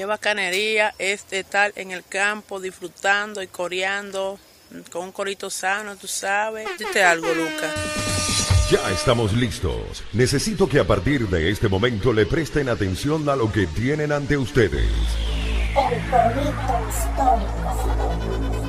Qué bacanería es estar en el campo disfrutando y coreando con un corito sano, tú sabes. Dite algo, Lucas. Ya estamos listos. Necesito que a partir de este momento le presten atención a lo que tienen ante ustedes. El corito histórico.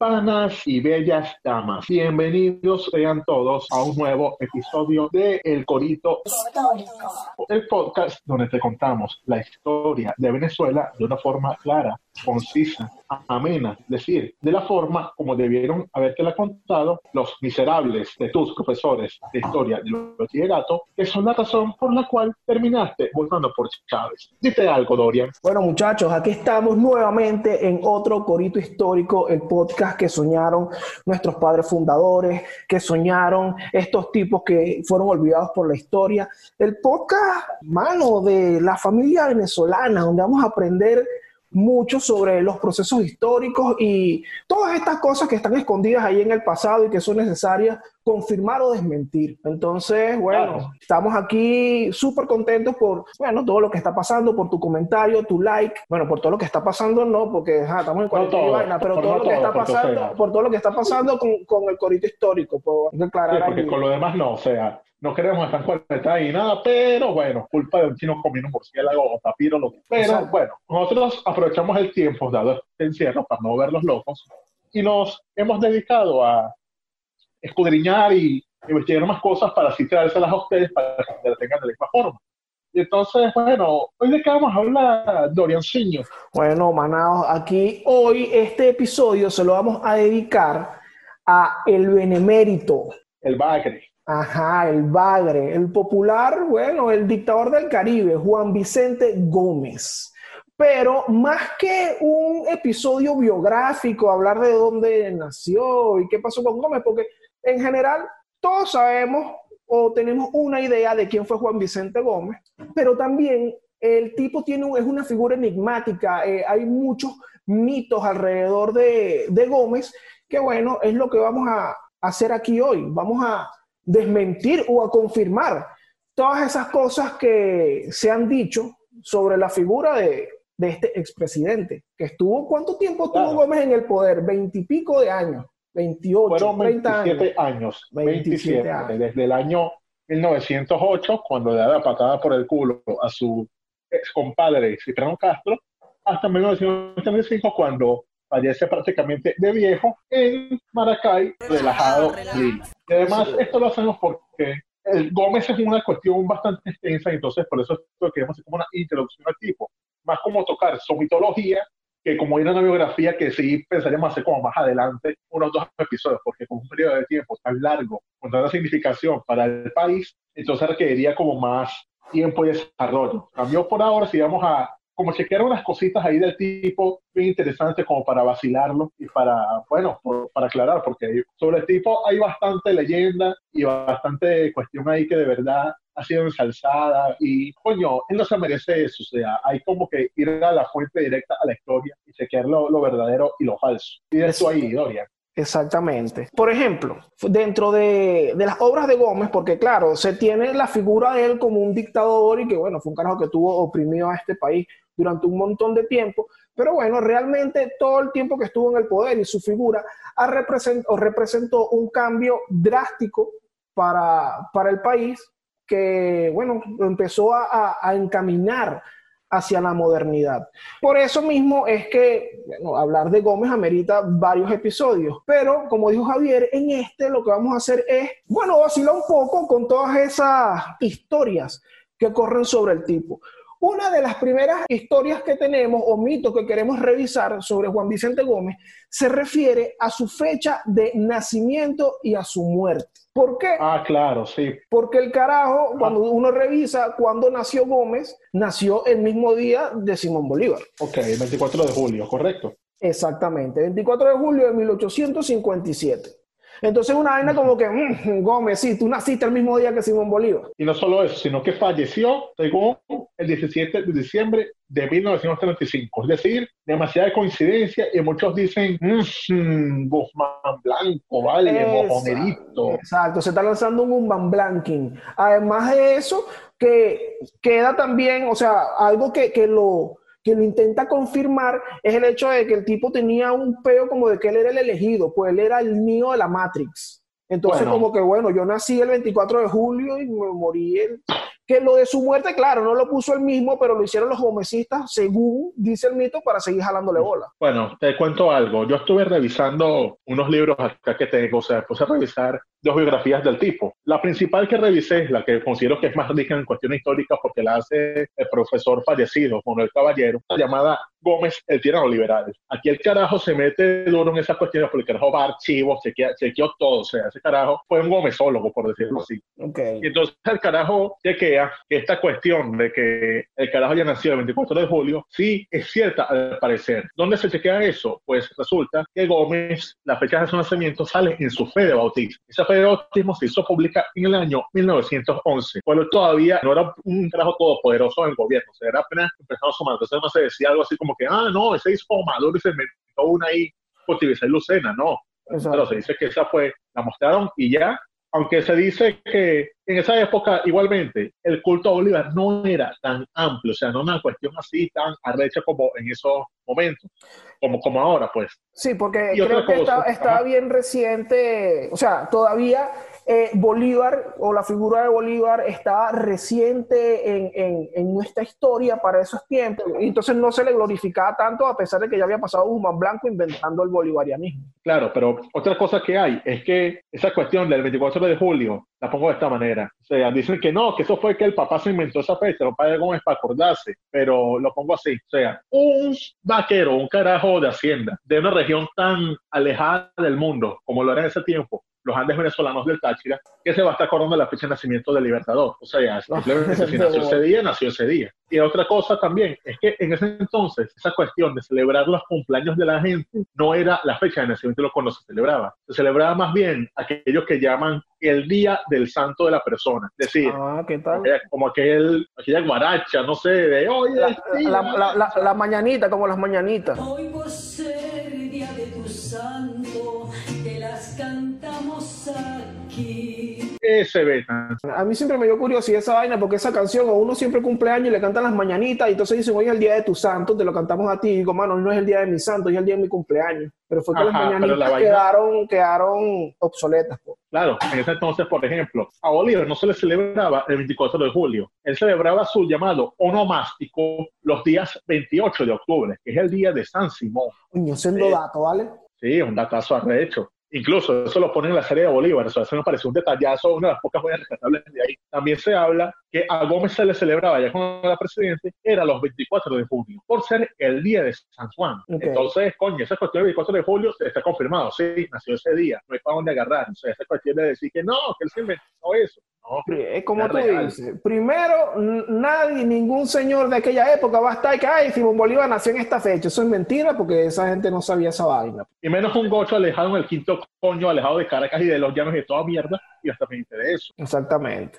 Panas y bellas damas, bienvenidos sean todos a un nuevo episodio de El Corito. Histórico. el podcast donde te contamos la historia de Venezuela de una forma clara, concisa, amena, decir, de la forma como debieron habértela contado los miserables de tus profesores de historia del bachillerato, que son la razón por la cual terminaste votando por Chávez. Dite algo, Dorian. Bueno, muchachos, aquí estamos nuevamente en otro Corito Histórico, el podcast que soñaron nuestros padres fundadores, que soñaron estos tipos que fueron olvidados por la historia. El podcast, mano, de la familia venezolana, donde vamos a aprender mucho sobre los procesos históricos y todas estas cosas que están escondidas ahí en el pasado y que son necesarias confirmar o desmentir. Entonces, bueno, Claro. estamos aquí súper contentos por, bueno, todo lo que está pasando, por tu comentario, tu like, bueno, por todo lo que está pasando, no, porque ajá, estamos en cuarentena todo, vaina, pero todo no lo que todo, está pasando, por todo lo que está pasando con, con el corito histórico, que aclarar Sí, porque ahí. con lo demás no, o sea, no queremos estar en cuarentena y nada, pero bueno, culpa de un chino comiendo murciélago o tapiro, lo que Pero Exacto. bueno, nosotros aprovechamos el tiempo dado este encierro para no ver los locos y nos hemos dedicado a escudriñar y investigar más cosas para así traérselas a ustedes para que las tengan de la misma forma. Y entonces, bueno, hoy de qué vamos a hablar, Dorianciño. Bueno, manados, aquí hoy este episodio se lo vamos a dedicar a el benemérito, El Bagre. Ajá, el Bagre, el popular, bueno, el dictador del Caribe, Juan Vicente Gómez. Pero más que un episodio biográfico, hablar de dónde nació y qué pasó con Gómez, porque en general todos sabemos o tenemos una idea de quién fue Juan Vicente Gómez, pero también el tipo tiene un- es una figura enigmática, eh, hay muchos mitos alrededor de, de Gómez, que bueno, es lo que vamos a hacer aquí hoy. Vamos a desmentir o a confirmar todas esas cosas que se han dicho sobre la figura de, de este expresidente, que estuvo, ¿cuánto tiempo estuvo Claro. Gómez en el poder? Veintipico de años, 28, Fueron 30 27 años. años, 27 27, años. desde el año 1908, cuando le da la patada por el culo a su ex compadre Cipriano Castro, hasta 1975, cuando fallece prácticamente de viejo en Maracay, relajado. Y además, esto lo hacemos porque el Gómez es una cuestión bastante extensa, y entonces por eso esto queremos hacer como una introducción al tipo, más como tocar su mitología que como ir a una biografía que sí pensaríamos hacer como más adelante, unos dos episodios, porque con un periodo de tiempo tan largo, con tanta significación para el país, entonces requeriría como más tiempo y desarrollo. Cambió por ahora, si vamos a como chequear unas cositas ahí del tipo bien interesantes como para vacilarlo y para, bueno, por- para aclarar, porque sobre el tipo hay bastante leyenda y bastante cuestión ahí que de verdad ha sido ensalzada y, coño, él no se merece eso, o sea, hay como que ir a la fuente directa a la historia y chequear lo, lo verdadero y lo falso. Y de eso ahí, Dorian. Exactamente. Por ejemplo, dentro de, de las obras de Gómez, porque claro, se tiene la figura de él como un dictador y que bueno, fue un carajo que tuvo oprimido a este país durante un montón de tiempo, pero bueno, realmente todo el tiempo que estuvo en el poder y su figura ha represent- o representó un cambio drástico para, para el país que, bueno, empezó a- a encaminar hacia la modernidad. Por eso mismo es que bueno, hablar de Gómez amerita varios episodios, pero como dijo Javier, en este lo que vamos a hacer es, bueno, vacilar un poco con todas esas historias que corren sobre el tipo. Una de las primeras historias que tenemos o mitos que queremos revisar sobre Juan Vicente Gómez se refiere a su fecha de nacimiento y a su muerte. ¿Por qué? Ah, claro, sí. Porque el carajo, cuando uno revisa cuándo nació Gómez, nació el mismo día de Simón Bolívar. Ok, el 24 de julio, correcto. Exactamente, 24 de julio de 1857. Entonces una vaina como que, mm, Gómez, sí, tú naciste el mismo día que Simón Bolívar. Y no solo eso, sino que falleció, según el 17 de diciembre de 1935. Es decir, demasiada coincidencia y muchos dicen, mmm, Guzmán Blanco, vale, mojonerito. Exacto, se está lanzando un Guzmán Blanking. Además de eso, que queda también, o sea, algo que, que lo que lo intenta confirmar es el hecho de que el tipo tenía un peo como de que él era el elegido, pues él era el mío de la Matrix. Entonces, como que bueno, yo nací el 24 de julio y me morí el, que lo de su muerte, claro, no lo puso él mismo, pero lo hicieron los gomecistas, según dice el mito, para seguir jalándole bola. Bueno, te cuento algo. Yo estuve revisando unos libros acá que tengo, o sea, puse a revisar dos biografías del tipo. La principal que revisé, la que considero que es más rica en cuestiones históricas porque la hace el profesor fallecido, Manuel Caballero, llamada Gómez, el tirano liberal. Aquí el carajo se mete duro en esas cuestiones porque el carajo va a archivos, chequeó todo, o sea, ese carajo fue un gomezólogo, por decirlo así. Okay. Y entonces el carajo chequea que esta cuestión de que el carajo haya nacido el 24 de julio, sí es cierta al parecer. ¿Dónde se chequea eso? Pues resulta que Gómez, la fecha de su nacimiento sale en su fe de bautismo. Esa fe de bautismo se hizo pública en el año 1911, cuando todavía no era un carajo todopoderoso en el gobierno, o sea, era apenas empezando a sumar. Entonces no se decía algo así como que, ah, no, ese hizo Maduro y se metió una ahí por y Lucena, no. Pero se dice que esa fue, la mostraron y ya aunque se dice que en esa época igualmente el culto a Bolívar no era tan amplio, o sea, no una cuestión así tan arrecha como en esos momentos, como, como ahora, pues. Sí, porque creo que está, bien reciente, o sea, todavía eh, Bolívar o la figura de Bolívar está reciente en, en, nuestra historia para esos tiempos, entonces no se le glorificaba tanto a pesar de que ya había pasado Guzmán Blanco inventando el bolivarianismo. Claro, pero otra cosa que hay es que esa cuestión del 24 de julio, la pongo de esta manera, o sea, dicen que no, que eso fue que el papá se inventó esa fecha, lo padre Gómez para acordarse, pero lo pongo así, o sea, un vaquero, un carajo de hacienda, de una región tan alejada del mundo como lo era en ese tiempo, los Andes venezolanos del Táchira, que se va a estar acordando la fecha de nacimiento del Libertador. O sea, simplemente si nació ese día, nació ese día. Y otra cosa también es que en ese entonces, esa cuestión de celebrar los cumpleaños de la gente no era la fecha de nacimiento cuando se celebraba. Se celebraba más bien aquellos que llaman el día del santo de la persona. Es decir, ah, ¿qué tal? como aquel, aquella guaracha, no sé, de hoy. La, la, la, la, mañanita, como las mañanitas. Hoy por ser día de tu santo, cantamos aquí. Ese beta. A mí siempre me dio curiosidad esa vaina porque esa canción, o uno siempre cumple años y le cantan las mañanitas y entonces dicen, hoy es el día de tu santo, te lo cantamos a ti. Y digo, mano, hoy no es el día de mi santo, hoy es el día de mi cumpleaños. Pero fue que las mañanitas quedaron, quedaron obsoletas. Claro, en ese entonces, por ejemplo, a Bolívar no se le celebraba el 24 de julio. Él celebraba su llamado onomástico los días 28 de octubre, que es el día de San Simón. Coño, siendo dato, ¿vale? Sí, un datazo arrecho. Incluso eso lo pone en la serie de Bolívar, eso, me parece un detallazo, una de las pocas buenas rescatables de ahí. También se habla que a Gómez se le celebraba ya cuando era presidente, era los 24 de junio, por ser el día de San Juan. Entonces, coño, esa cuestión del 24 de julio está confirmado, sí, nació ese día, no hay para dónde agarrar. O sea, esa cuestión de decir que no, que él se inventó eso. es como tú dices, primero, nadie, ningún señor de aquella época va a estar que, ay, Simón Bolívar nació en esta fecha. Eso es mentira porque esa gente no sabía esa vaina. Y menos un gocho alejado en el quinto coño, alejado de Caracas y de los llanos y de toda mierda, y hasta pendiente de eso. Exactamente.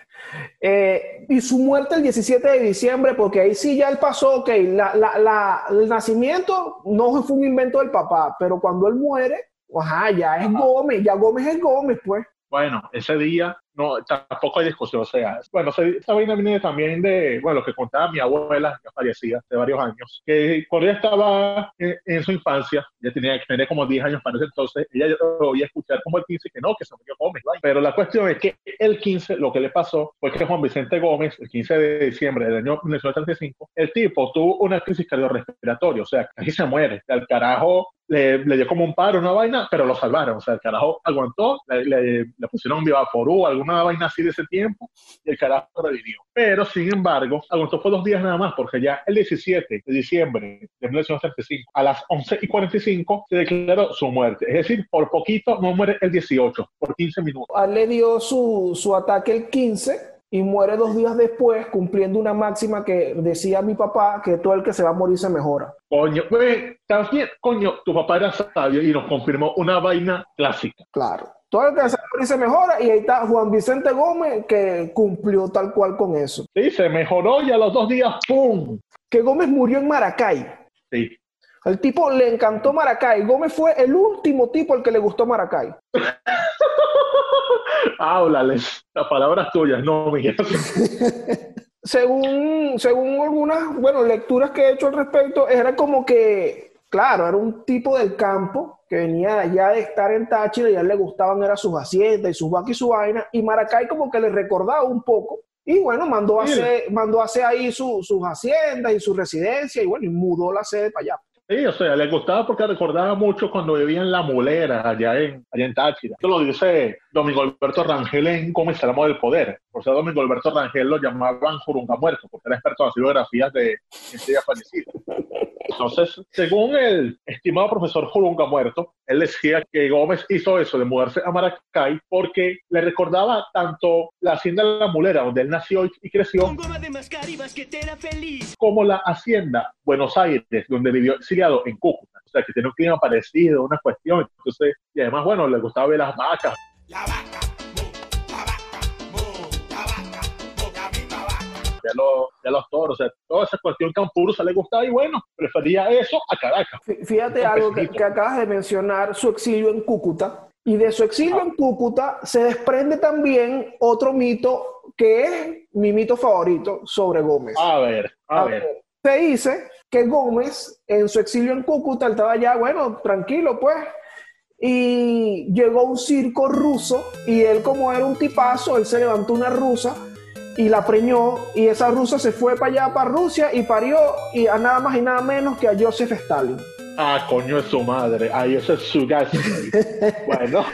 Eh, y su muerte el 17 de diciembre, porque ahí sí ya él pasó, ok, la, la, la, el nacimiento no fue un invento del papá, pero cuando él muere, ajá, ya es Gómez, ya Gómez es Gómez, pues. Bueno, ese día no, tampoco hay discusión. O sea, bueno, esa vaina viene también de, bueno, lo que contaba mi abuela, ya fallecida, de varios años, que cuando ella estaba en, su infancia, ya tenía que tener como 10 años para ese entonces, ella oía escuchar como el 15 que no, que se murió Gómez. Pero la cuestión es que el 15, lo que le pasó fue que Juan Vicente Gómez, el 15 de diciembre del año 1935, el tipo tuvo una crisis cardiorrespiratoria, o sea, casi se muere. El carajo le, le, dio como un paro, una vaina, pero lo salvaron. O sea, el carajo aguantó, le, le, le pusieron Vivaporú, alguna vaina así de ese tiempo, y el carajo revivió. Pero, sin embargo, aguantó por dos días nada más, porque ya el 17 de diciembre de 1935, a las 11 y 45, se declaró su muerte. Es decir, por poquito no muere el 18, por 15 minutos. A le dio su, su ataque el 15 y muere dos días después cumpliendo una máxima que decía mi papá, que todo el que se va a morir se mejora. Coño, pues, también, coño, tu papá era sabio y nos confirmó una vaina clásica. Claro. Todo el que se muere se mejora y ahí está Juan Vicente Gómez que cumplió tal cual con eso. Sí, se mejoró y a los dos días, ¡pum! Que Gómez murió en Maracay. Sí. Al tipo le encantó Maracay. Gómez fue el último tipo al que le gustó Maracay. Háblales, las palabras tuyas, no mías. según, según algunas, bueno, lecturas que he hecho al respecto, era como que, claro, era un tipo del campo que venía ya de estar en Táchira y a él le gustaban era sus haciendas y sus vacas y su vaina, y Maracay como que le recordaba un poco, y bueno, mandó a hacer, mandó a hacer ahí su- sus haciendas y su residencia, y bueno, y mudó la sede para allá. Sí, o sea, le gustaba porque recordaba mucho cuando vivía en La Mulera, allá en, allá en Táchira. Esto lo dice Domingo Alberto Rangel en Cómo el poder. Por ser Domingo Alberto Rangel lo llamaban Jurunga Muerto, porque era experto en las biografías de gente ya fallecida. Entonces, según el estimado profesor Jurunga Muerto, él decía que Gómez hizo eso de mudarse a Maracay porque le recordaba tanto la hacienda de La Mulera, donde él nació y- creció, como la hacienda Buenos Aires, donde vivió exiliado en Cúcuta. O sea, que tiene un clima parecido, una cuestión. Entonces, y además, bueno, le gustaba ver las vacas. Ya los, ya los toros, o sea, toda esa cuestión campurusa le gustaba y bueno, prefería eso a Caracas. Fí- Fíjate algo que, que acabas de mencionar, su exilio en Cúcuta. Y de su exilio en Cúcuta se desprende también otro mito que es mi mito favorito sobre Gómez. A ver, a ver. Se dice que Gómez en su exilio en Cúcuta estaba ya, bueno, tranquilo pues. Y llegó un circo ruso y él como era un tipazo, él se levantó una rusa y la preñó y esa rusa se fue para allá, para Rusia y parió y a nada más y nada menos que a Joseph Stalin. Ah, coño es su madre. Ay, ese es su gas. bueno,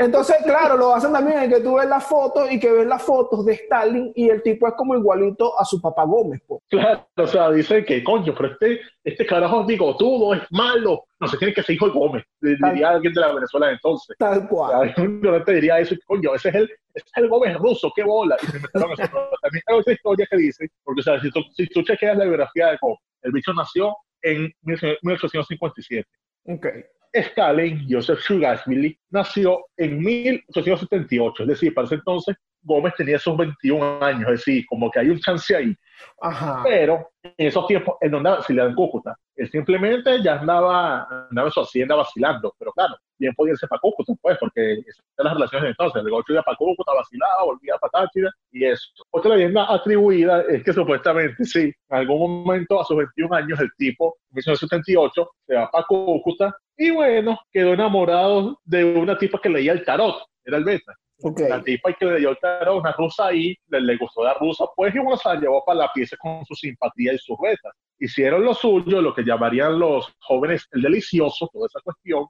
Entonces, claro, lo hacen también en que tú ves las fotos y que ves las fotos de Stalin y el tipo es como igualito a su papá Gómez. po. claro, o sea, dicen que coño, pero este, este carajo es bigotudo, es malo. No se tiene que ser hijo de Gómez, diría alguien de la Venezuela de entonces. Tal cual. Ay, Un ignorante diría eso, coño, ese es el, ese es el Gómez ruso, qué bola. Y se inventaron eso. También hay otra historia que dice, porque o sea, si tú, si tú chequeas la biografía de Gómez, el bicho nació en 1857. Ok. Stalin, Joseph Shugasvili, nació en 1878, es decir, para ese entonces Gómez tenía esos 21 años, es decir, como que hay un chance ahí. Ajá. Pero en esos tiempos él no andaba en Cúcuta, él simplemente ya andaba, andaba en su hacienda vacilando, pero claro, bien podía irse para Cúcuta, pues, porque esas eran las relaciones de entonces, el gocho iba para Cúcuta, vacilaba, volvía para Táchira y eso. Otra leyenda atribuida es que supuestamente, sí, en algún momento a sus 21 años el tipo, en 1978, se va para Cúcuta y bueno, quedó enamorado de una tipa que leía el tarot, era el beta. Ok. La tipa que le dio el tarot, una rusa ahí, le, le gustó la rusa, pues y bueno, se la llevó para la pieza con su simpatía y sus betas. Hicieron lo suyo, lo que llamarían los jóvenes el delicioso, toda esa cuestión.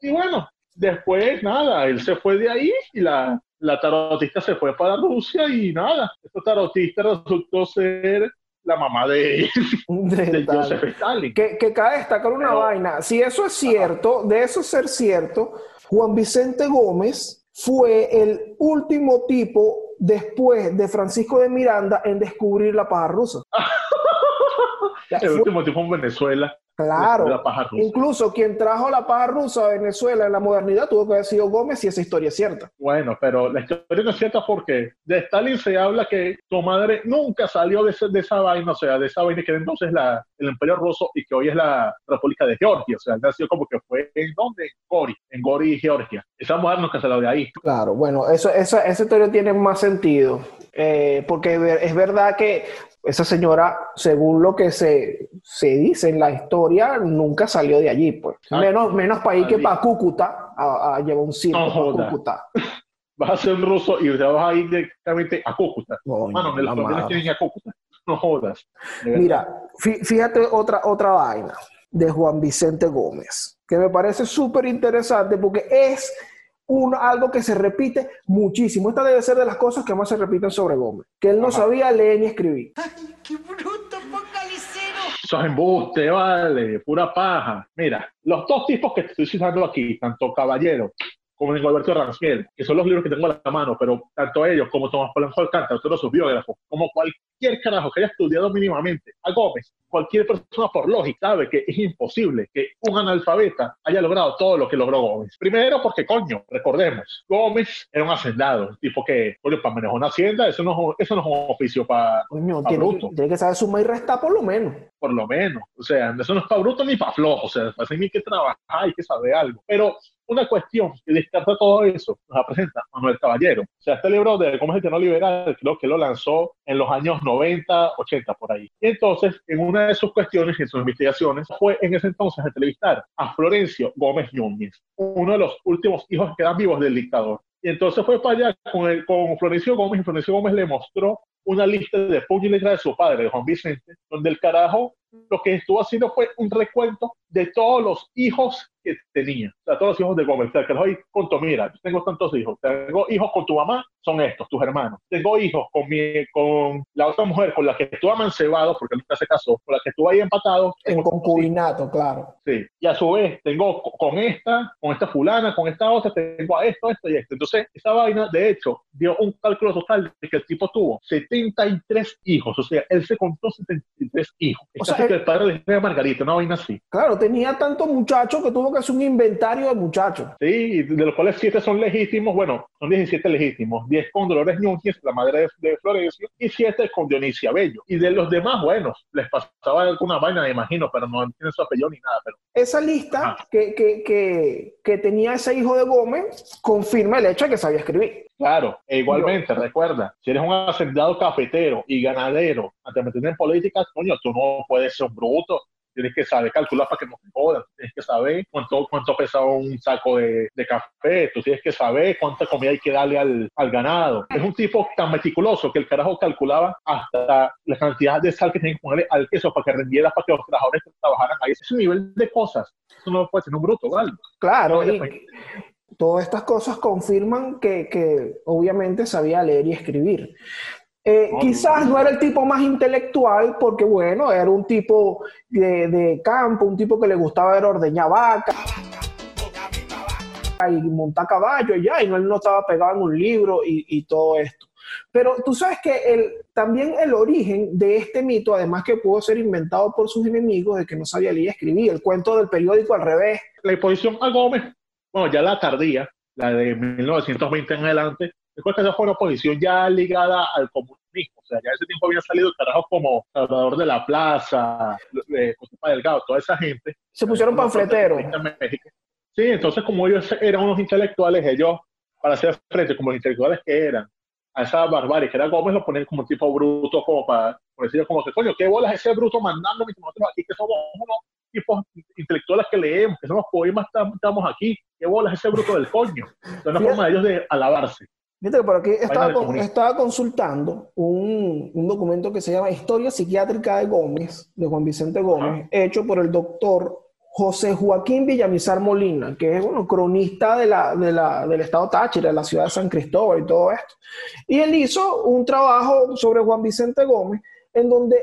Y bueno, después nada, él se fue de ahí y la, la tarotista se fue para Rusia y nada, esta tarotista resultó ser la mamá de, De de. Joseph Stalin. Que, que cabe destacar una Pero- vaina. Si eso es cierto, de eso ser cierto, Juan Vicente Gómez fue el último tipo después de Francisco de Miranda en descubrir la paja rusa. El fue- último tiempo en Venezuela. Claro. de la paja rusa. Incluso quien trajo la paja rusa a Venezuela en la modernidad tuvo que haber sido Gómez y esa historia es cierta. Bueno, pero la historia no es cierta porque de Stalin se habla que su madre nunca salió de, ese- de esa vaina, o sea, de esa vaina que era entonces la, el Imperio Ruso y que hoy es la República de Georgia. O sea, nació como que fue en donde? En Gori, en Gori, Georgia. Esa mujer nunca salió de ahí. Claro, bueno, eso, esa, esa historia tiene más sentido, eh, porque es verdad que esa señora, según lo que se, se dice en la historia, nunca salió de allí, pues. Ah, menos menos para ir que para Cúcuta, a, a llevar un circo No para. Cúcuta. Vas a ser un ruso y te vas a ir directamente a Cúcuta. Coño, Mano, la los colombianos madre. quieren ir a Cúcuta. No jodas. Mira, fí- fíjate otra, otra vaina de Juan Vicente Gómez, que me parece súper interesante porque es un, algo que se repite muchísimo. Esta debe ser de las cosas que más se repiten sobre Gómez, que él no Ajá. sabía leer ni escribir. ¡Qué bruto! Eso es embuste, vale, pura paja. Mira, los dos tipos que estoy citando aquí, tanto Caballero como Alberto Ranciel, que son los libros que tengo a la mano, pero tanto ellos como Tomás Polanco Alcántara, todos sus biógrafos, como cualquier carajo que haya estudiado mínimamente a Gómez, cualquier persona por lógica sabe que es imposible que un analfabeta haya logrado todo lo que logró Gómez. Primero porque, coño, recordemos, Gómez era un hacendado, un tipo que, coño, para manejar una hacienda, eso no, es- eso no es un oficio para Coño, pa tiene, bruto, tiene que saber sumar y restar por lo menos. Por lo menos. O sea, eso no es para bruto ni para flojo, o sea, para hay que trabajar, hay que saber algo. Pero una cuestión que descarta todo eso nos presenta Manuel Caballero. O sea, este libro de Cómo tenor liberal, creo que lo lanzó en los años 90, 80, por ahí. Y entonces, en una de sus cuestiones, en sus investigaciones, fue en ese entonces a entrevistar a Florencio Gómez Núñez, uno de los últimos hijos que quedan vivos del dictador. Y entonces fue para allá con, el, con Florencio Gómez y Florencio Gómez le mostró una lista de letra de su padre, de Juan Vicente, donde el carajo lo que estuvo haciendo fue un recuento de todos los hijos que tenía, o sea, todos los hijos de Gómez. O sea, que hoy contó, mira, yo tengo tantos hijos, tengo hijos con tu mamá, son estos, tus hermanos. Tengo hijos con, mi, con la otra mujer con la que estuvo amancebado, porque nunca se casó, con la que estuvo ahí empatado. En concubinato, claro. Sí, y a su vez tengo co- con esta, con esta fulana, con esta otra, tengo a esto, esto y esto. Entonces, esa vaina, de hecho, dio un cálculo total de que el tipo tuvo 73 hijos, o sea, él se contó 73 hijos. O sea, que el padre Reina Margarita, una vaina así. Claro, tenía tantos muchachos que tuvo que hacer un inventario de muchachos. Sí, de los cuales 7 son legítimos, bueno, son 17 legítimos, 10 con Dolores Núñez, la madre de, de Florencio, y 7 con Dionisia Bello. Y de los demás, bueno, les pasaba alguna vaina, me imagino, pero no tienen su apellido ni nada, pero Esa lista que, que, que, que tenía ese hijo de Gómez confirma el hecho de que sabía escribir. Claro, e igualmente, recuerda, si eres un hacendado cafetero y ganadero, antes de meterte en política, coño, tú no puedes ser un bruto. Tienes que saber calcular para que no te jodan. Tienes que saber cuánto, cuánto pesa un saco de, de café. Tú tienes que saber cuánta comida hay que darle al, al ganado. Es un tipo tan meticuloso que el carajo calculaba hasta la cantidad de sal que tenía que ponerle al queso para que rendiera, para que los trabajadores trabajaran ahí. Ese nivel de cosas. Eso no puede ser un bruto, ¿vale? Claro, No, y después- todas estas cosas confirman que, que obviamente sabía leer y escribir. Eh, No, quizás no era el tipo más intelectual porque, bueno, era un tipo de, de campo, un tipo que le gustaba ver ordeñar vaca y montar caballo y ya, y no, él no estaba pegado en un libro y, y todo esto. Pero tú sabes que el, también el origen de este mito, además que pudo ser inventado por sus enemigos de que no sabía leer y escribir, el cuento del periódico al revés, la imposición a Gómez, bueno, ya la tardía, la de 1920 en adelante, después que esa fue una ya ligada al comunismo, o sea, ya ese tiempo había salido carajos como Salvador de la Plaza, eh, José Delgado, toda esa gente. se pusieron panfleteros. Sí, entonces como ellos eran unos intelectuales, ellos, para hacer frente como los intelectuales que eran, a esa barbarie que era Gómez, lo ponen como un tipo bruto, como para, por decirlo como que, coño, qué bolas ese bruto mandando nosotros aquí que somos unos tipos intelectuales que leemos, que somos poemas, tam- estamos aquí, qué bolas ese bruto del coño. Es una forma de ellos de alabarse. Fíjate que por aquí estaba, con- consultando un, un documento que se llama Historia Psiquiátrica de Gómez, de Juan Vicente Gómez, hecho por el doctor José Joaquín Villamizar Molina, que es bueno, cronista de la, de la- del estado Táchira, de la ciudad de San Cristóbal y todo esto. Y él hizo un trabajo sobre Juan Vicente Gómez, en donde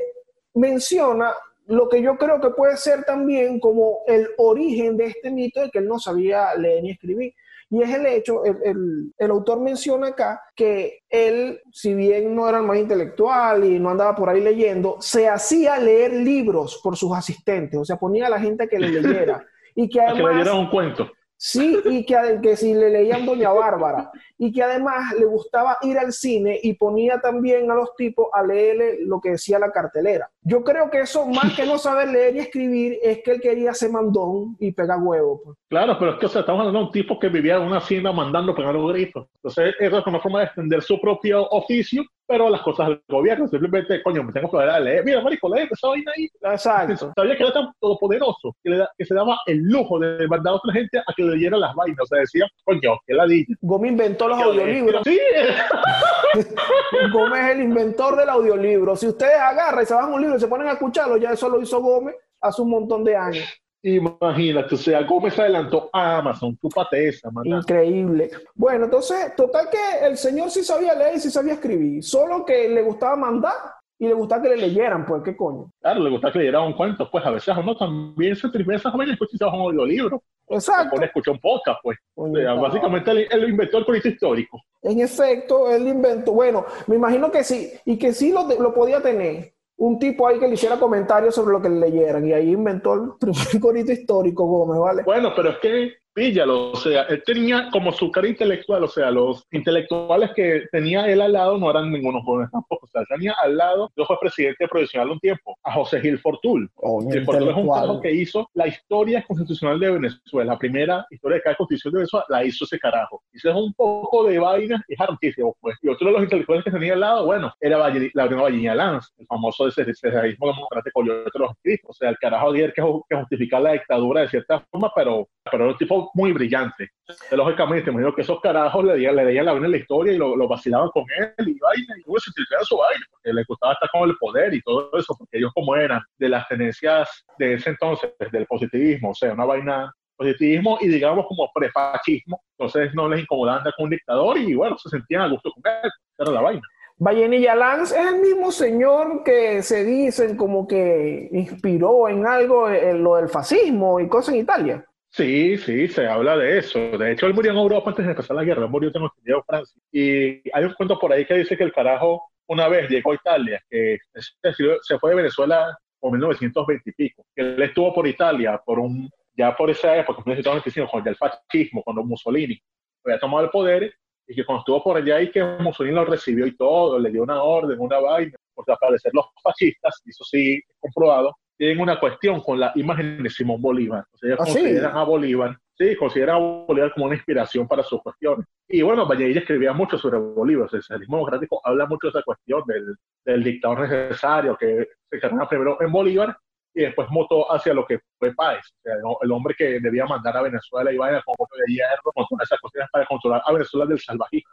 menciona lo que yo creo que puede ser también como el origen de este mito de que él no sabía leer ni escribir. Y es el hecho, el, el- el autor menciona acá que él, si bien no era el más intelectual y no andaba por ahí leyendo, se hacía leer libros por sus asistentes, o sea, ponía a la gente que le leyera. Y que además, un cuento. Sí, y que, que si le leían Doña Bárbara, y que además le gustaba ir al cine y ponía también a los tipos a leerle lo que decía la cartelera. Yo creo que eso, más que no saber leer y escribir, es que él quería ser mandón y pegar huevo. pues. Claro, pero es que o sea, estamos hablando de un tipo que vivía en una hacienda mandando pegar los gritos. Entonces, esa es una forma de extender su propio oficio, pero las cosas del gobierno. Simplemente, coño, me tengo que poder a leer. Mira, marico, lee esa vaina ahí. Exacto. Sabía que era tan todopoderoso que, le da- que se daba el lujo de mandar a otra gente a que le leyera las vainas. O sea, decía, coño, que ladilla. Gómez inventó los audiolibros. Sí, Gómez es el inventor del audiolibro. Si ustedes agarran y se bajan un libro y se ponen a escucharlo, ya eso lo hizo Gómez hace un montón de años. Imagínate, o sea, Gómez adelantó a Amazon, tú esa, man. Increíble. Bueno, entonces, total que el señor sí sabía leer y sí sabía escribir, solo que le gustaba mandar y le gustaba que le leyeran, pues, ¿qué coño? Claro, le gusta que le diera un cuento, pues a veces uno también se tripe esas jóvenes, pues si se un audiolibro. Exacto. Por escuchar un podcast, pues. O sea, básicamente él, él inventó el corito histórico. En efecto, él inventó, bueno, me imagino que sí, y que sí lo, lo podía tener. Un tipo ahí que le hiciera comentarios sobre lo que le leyeran, y ahí inventó el primer corito histórico, Gómez, ¿vale? Bueno, pero es que, píllalo, o sea, él tenía como su cara intelectual, o sea, los intelectuales que tenía él al lado no eran ningunos jóvenes tampoco, o sea, tenía al lado, yo fue presidente provisional un tiempo, a José Gil Fortul. Gil Fortul es un carajo que hizo la historia constitucional de Venezuela, la primera historia de cada constitución de Venezuela, la hizo ese carajo. Y es un poco de vaina, es hartísimo, pues. Y otro de los intelectuales que tenía al lado, bueno, era Valle- Laureano Valleña Lanz, el famoso de ese federalismo democrático, de los escritos. O sea, el carajo ayer que, ju- que justificar la dictadura de cierta forma, pero, pero era un tipo muy brillante. Entonces, lógicamente, me imagino que esos carajos le leían, le leían la vaina en la historia y lo, lo vacilaban con él y vaina, y uno se utilizaba su vaina, porque le gustaba estar con el poder y todo eso, porque ellos como eran de las tendencias de ese entonces, del positivismo, o sea, una vaina positivismo y digamos como prefascismo, entonces no les incomodaba andar con un dictador y bueno, se sentían a gusto con él, era la vaina. Vallenilla Lanz es el mismo señor que se dicen como que inspiró en algo en lo del fascismo y cosas en Italia. Sí, sí, se habla de eso. De hecho, él murió en Europa antes de empezar la guerra. Él murió, en Francia. Y hay un cuento por ahí que dice que el carajo una vez llegó a Italia, que se fue de Venezuela en 1920 y pico. Que él estuvo por Italia, por un, ya por esa época, en 1925, cuando el fascismo, cuando Mussolini había tomado el poder, y que cuando estuvo por allá y que Mussolini lo recibió y todo, le dio una orden, una vaina, porque al parecer los fascistas, y eso sí es comprobado, tienen una cuestión con la imagen de Simón Bolívar. O sea, ellos ¿Ah, sí? consideran a Bolívar, sí, consideran a Bolívar como una inspiración para sus cuestiones. Y bueno, Valladolid escribía mucho sobre Bolívar, o sea, el socialismo democrático habla mucho de esa cuestión del, del dictador necesario que se encarnaba primero en Bolívar y después mutó hacia lo que fue Páez, o sea, el hombre que debía mandar a Venezuela y vaya con voto de hierro, con todas esas cuestiones para controlar a Venezuela del salvajismo.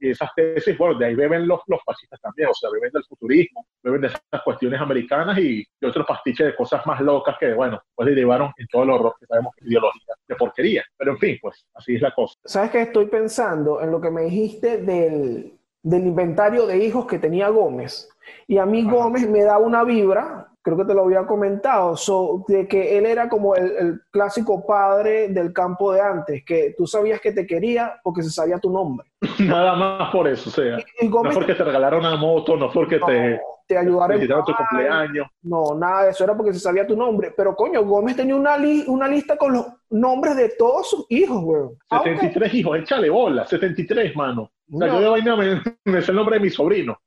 Y esas tesis, bueno, de ahí beben los, los fascistas también, o sea, beben del futurismo, beben de esas cuestiones americanas y, y otros pastiches de cosas más locas que, bueno, pues derivaron en todo el horror que sabemos que es ideología, de porquería. Pero en fin, pues así es la cosa. ¿Sabes qué? Estoy pensando en lo que me dijiste del, del inventario de hijos que tenía Gómez. Y a mí. Gómez me da una vibra, creo que te lo había comentado, so- de que él era como el, el clásico padre del campo de antes, que tú sabías que te quería porque se sabía tu nombre. Nada más por eso, o sea, Y no Gómez porque te regalaron una moto, no porque te no, te ayudara en felicitaron tu cumpleaños. No, nada de eso era porque se sabía tu nombre. Pero coño, Gómez tenía una, li- una lista con los nombres de todos sus hijos, weón. Aunque- 73 hijos, échale bola, 73, mano. O sea, No. yo de vaina me, me sé el nombre de mi sobrino.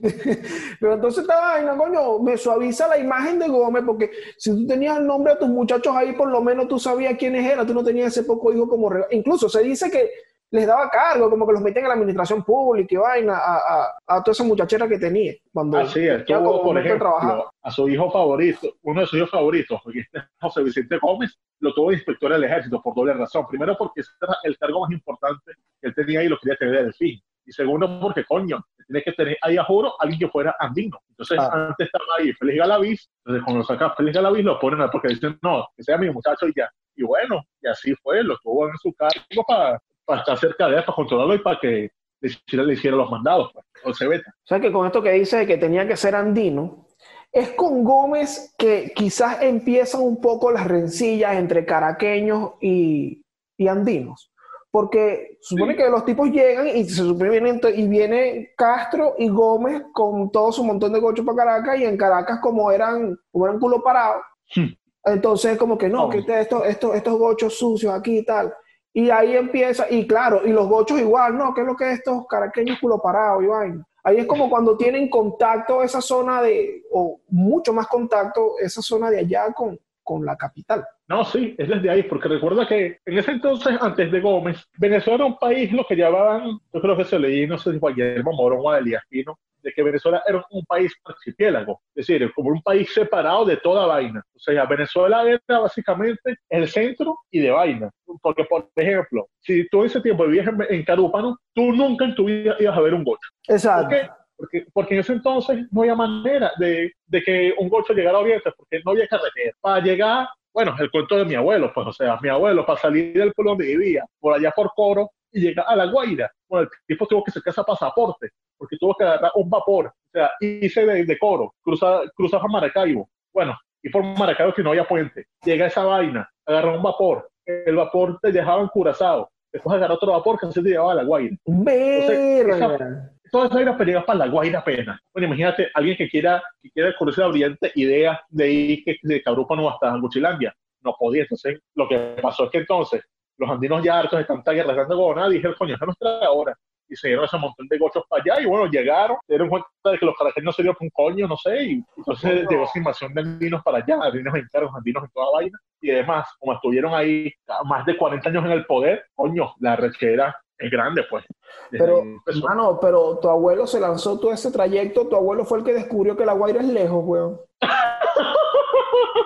Pero entonces esta vaina, coño, me suaviza la imagen de Gómez, porque si tú tenías el nombre de tus muchachos ahí, por lo menos tú sabías quiénes eran, tú no tenías ese poco hijo como regalo. Incluso se dice que les daba cargo, como que los metían en la administración pública y vaina, a, a, a toda esa muchachera que tenía. Cuando Así es, tuvo, por ejemplo, a su hijo favorito, uno de sus hijos favoritos, José Vicente Gómez, lo tuvo de inspector del ejército por doble razón. Primero, porque ese era el cargo más importante que él tenía y lo quería tener del fin. Y segundo, porque coño, tiene que tener ahí a juro alguien que fuera andino. Entonces, Ah. antes estaba ahí Félix Galaviz, entonces cuando lo saca Félix Galaviz lo ponen porque dicen, no, que sea mi muchacho y ya. Y bueno, y así fue, lo tuvo en su cargo para, para estar cerca de él, para controlarlo y para que le hiciera los mandados, pues, o se veta. O sea que con esto que dice de que tenía que ser andino, es con Gómez que quizás empiezan un poco las rencillas entre caraqueños y, y andinos. Porque supone Sí. que los tipos llegan y se supone vienen y viene Castro y Gómez con todo su montón de gochos para Caracas y en Caracas como eran, como eran culo parado, Hmm. entonces como que no, Oh. que estos, estos, estos gochos sucios aquí y tal. Y ahí empieza, y claro, y los gochos igual, ¿no? ¿Qué es lo que es estos caraqueños culo parado y vaina? Ahí es como cuando tienen contacto esa zona de, o mucho más contacto, esa zona de allá con, con la capital. No, sí, es desde ahí, porque recuerda que en ese entonces, antes de Gómez, Venezuela era un país, lo que llamaban, yo creo que se leí, no sé si fue Guillermo Morón o Adelías Pino, de que Venezuela era un país archipiélago, es decir, como un país separado de toda vaina. O sea, Venezuela era básicamente el centro y de vaina. Porque, por ejemplo, si tú en ese tiempo vivías en, en Carúpano, tú nunca en tu vida ibas a ver un gocho. ¿Por Exacto. qué? Porque, porque en ese entonces no había manera de, de que un gocho llegara a Oriente, porque no había carretera. Para llegar, bueno, el cuento de mi abuelo, pues, o sea, mi abuelo, para salir del pueblo donde vivía, por allá por Coro, y llegar a La Guaira, bueno, el tipo tuvo que sacar ese pasaporte, porque tuvo que agarrar un vapor, o sea, hice de, de Coro, cruza, cruzaba Maracaibo, bueno, y por Maracaibo que no había puente, llega esa vaina, agarra un vapor, el vapor te dejaba en Curazao, después agarrar otro vapor que se te llevaba a La Guaira. Verga. Todas esas para llegar para La Guaira apenas. Bueno, imagínate, alguien que quiera, que quiera conocer la brillante idea de ir que, de Cabrúpano hasta Anguchilandia. No podía, entonces lo que pasó es que entonces los andinos ya hartos de tanta guerra, de tanta dijeron, coño, esta es nuestra hora y se dieron ese montón de gochos para allá y bueno, llegaron, se dieron cuenta de que los caraqueños no se dieron un coño, no sé, y entonces llegó esa invasión de andinos para allá, andinos encargos, andinos en toda vaina, y además, como estuvieron ahí más de 40 años en el poder, coño, la rechera es grande, pues. Pero, hermano, pero tu abuelo se lanzó todo ese trayecto, tu abuelo fue el que descubrió que la Guaira es lejos, weón.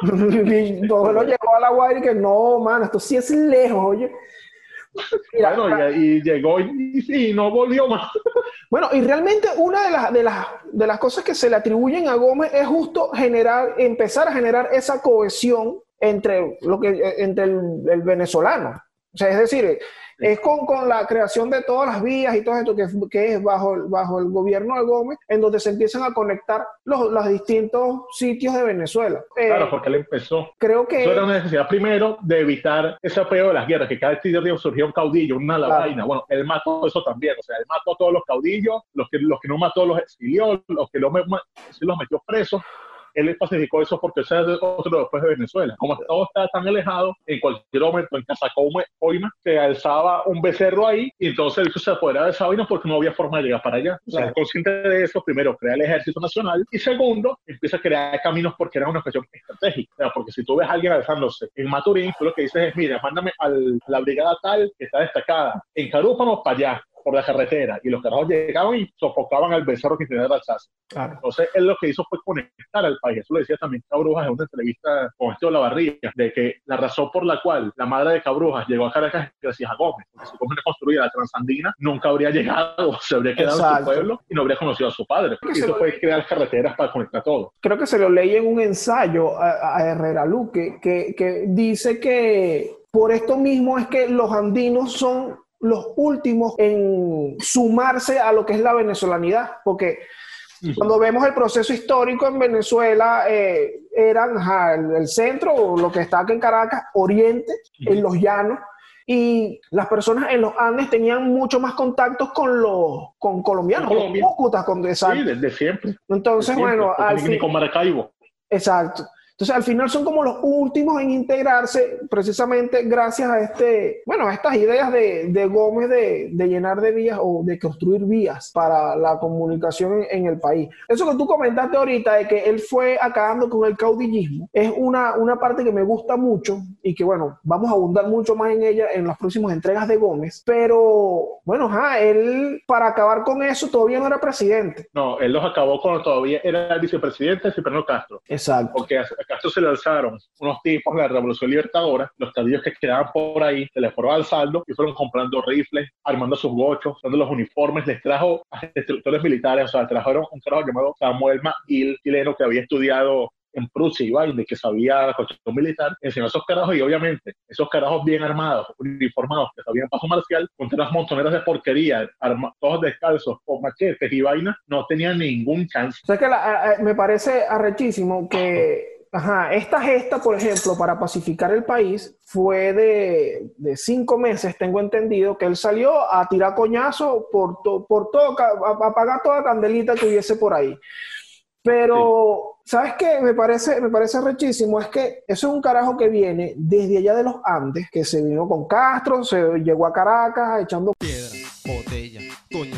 Tu abuelo llegó a la Guaira y que no, mano, esto sí es lejos, oye. Mira, bueno, y, y llegó y, y no volvió más. Bueno, y realmente una de las, de, las, de las cosas que se le atribuyen a Gómez es justo generar, empezar a generar esa cohesión entre, lo que, entre el, el venezolano. O sea, es decir, es con, con la creación de todas las vías y todo esto que, que es bajo, el- bajo el gobierno de Gómez, en donde se empiezan a conectar los, los distintos sitios de Venezuela. Eh, Claro, porque él empezó. creo que... Eso era una necesidad primero de evitar ese apego de las guerras, que cada día surgía un caudillo, una la Claro. vaina. Bueno, él mató eso también, o sea, él mató a todos los caudillos, los que, los que no mató los exilió, los que los, los metió presos. Él pacificó eso porque ese es otro después de Venezuela. Como todo está tan alejado, en cualquier momento en Casacome, Oima, se alzaba un becerro ahí y entonces él se apoderaba de esa vaina porque no había forma de llegar para allá. O sea, consciente de eso, primero crea el ejército nacional y segundo, empieza a crear caminos porque era una cuestión estratégica. O sea, porque si tú ves a alguien alzándose en Maturín, tú lo que dices es, mira, mándame al- a la brigada tal que está destacada en Carúpano para allá por la carretera y los carajos llegaban y sofocaban al becerro que tenía el. Claro. Entonces, él lo que hizo fue conectar al país. Eso lo decía también Cabrujas en una entrevista con este Olavarría, de que la razón por la cual la madre de Cabrujas llegó a Caracas es gracias a Gómez. Porque si Gómez no construía la transandina, nunca habría llegado, se habría quedado en su pueblo y no habría conocido a su padre. Y eso lo- fue crear carreteras para conectar todo. creo que se lo leí en un ensayo a, a Herrera Luque, que, que dice que por esto mismo es que los andinos son los últimos en sumarse a lo que es la venezolanidad, porque cuando vemos el proceso histórico en Venezuela, eh, eran el, el centro, o lo que está aquí en Caracas, Oriente, en los llanos, y las personas en los Andes tenían mucho más contactos con los con colombianos, Con con Colombia. cúcutas, con exacto. Sí, desde siempre. Entonces, Siempre. bueno, No al fin, con Maracaibo. Exacto. Entonces, al final son como los últimos en integrarse, precisamente gracias a este, bueno, a estas ideas de, de Gómez de, de llenar de vías o de construir vías para la comunicación en, en el país. Eso que tú comentaste ahorita de que él fue acabando con el caudillismo, es una, una parte que me gusta mucho y que, bueno, vamos a abundar mucho más en ella en las próximas entregas de Gómez, pero, bueno, ajá, él para acabar con eso todavía no era presidente. No, él los acabó cuando todavía era vicepresidente de Cipriano Castro. Exacto. porque a a Castro se le alzaron unos tipos de la Revolución Libertadora, los caudillos que quedaban por ahí, se les fueron alzando y fueron comprando rifles, armando sus gochos, dando los uniformes, les trajo a instructores militares, o sea, trajeron un carajo llamado Samuel Mail, chileno que había estudiado en Prusia y Baile, que sabía la construcción militar, enseñó a esos carajos y obviamente esos carajos bien armados, uniformados, que sabían paso marcial, contra unas montoneras de porquería, todos descalzos, con machetes y vainas, no tenían ningún chance. O sea que la- a- a- me parece arrechísimo que ajá, esta gesta, por ejemplo, para pacificar el país, fue de, de cinco meses, tengo entendido, que él salió a tirar coñazo por, to- por todo, a, a apagar toda candelita que hubiese por ahí. Pero, ¿sabes qué? Me parece, me parece rechísimo. Es que eso es un carajo que viene desde allá de los Andes, que se vino con Castro, se llegó a Caracas echando Piedra, botella,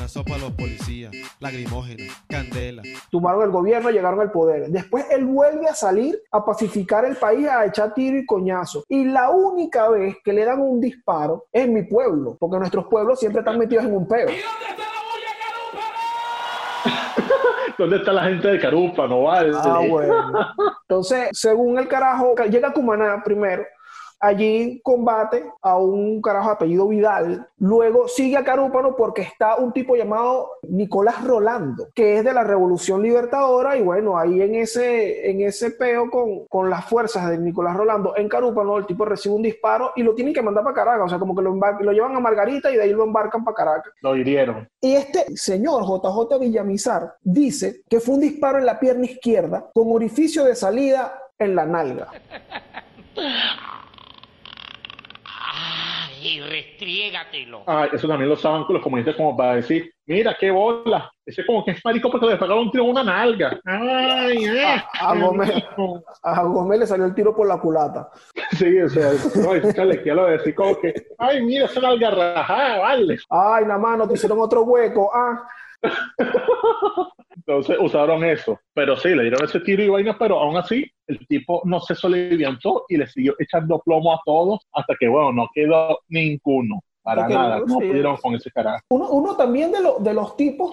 coñazo para los policías, lagrimógena, candela. tumbaron el gobierno, llegaron al poder. Después él vuelve a salir a pacificar el país, a echar tiro y coñazo. Y la única vez que le dan un disparo es en mi pueblo, porque nuestros pueblos siempre están metidos en un peo. ¿Dónde está la gente de Carupa? No vale. Ah, bueno. Entonces, según el carajo, llega a Cumaná primero. Allí combate a un carajo de apellido Vidal. Luego sigue a Carúpano porque está un tipo llamado Nicolás Rolando, que es de la Revolución Libertadora. Y bueno, ahí en ese, en ese peo con, con las fuerzas de Nicolás Rolando en Carúpano, el tipo recibe un disparo y lo tienen que mandar para Caracas. O sea, como que lo, lo llevan a Margarita y de ahí lo embarcan para Caracas. Lo hirieron. Y este señor JJ Villamizar dice que fue un disparo en la pierna izquierda con orificio de salida en la nalga. y restriégatelo. Ah, eso también lo usaban los comunistas como para decir, mira qué bola. Ese como que es marico porque le pagaron un tiro en una nalga. Ay, eh. A Gómez, a Gómez le salió el tiro por la culata. Sí, o sea, no, es que ya lo decía como que, ay, mira, esa nalga rajada, vale. Ay, nada más, no te hicieron otro hueco. Ah, Entonces usaron eso. Pero sí, le dieron ese tiro y vaina, pero aún así el tipo no se soliviantó y le siguió echando plomo a todos hasta que, bueno, no quedó ninguno. Para Porque nada, no, sí. pudieron con ese carajo. uno, uno también de, lo- de los tipos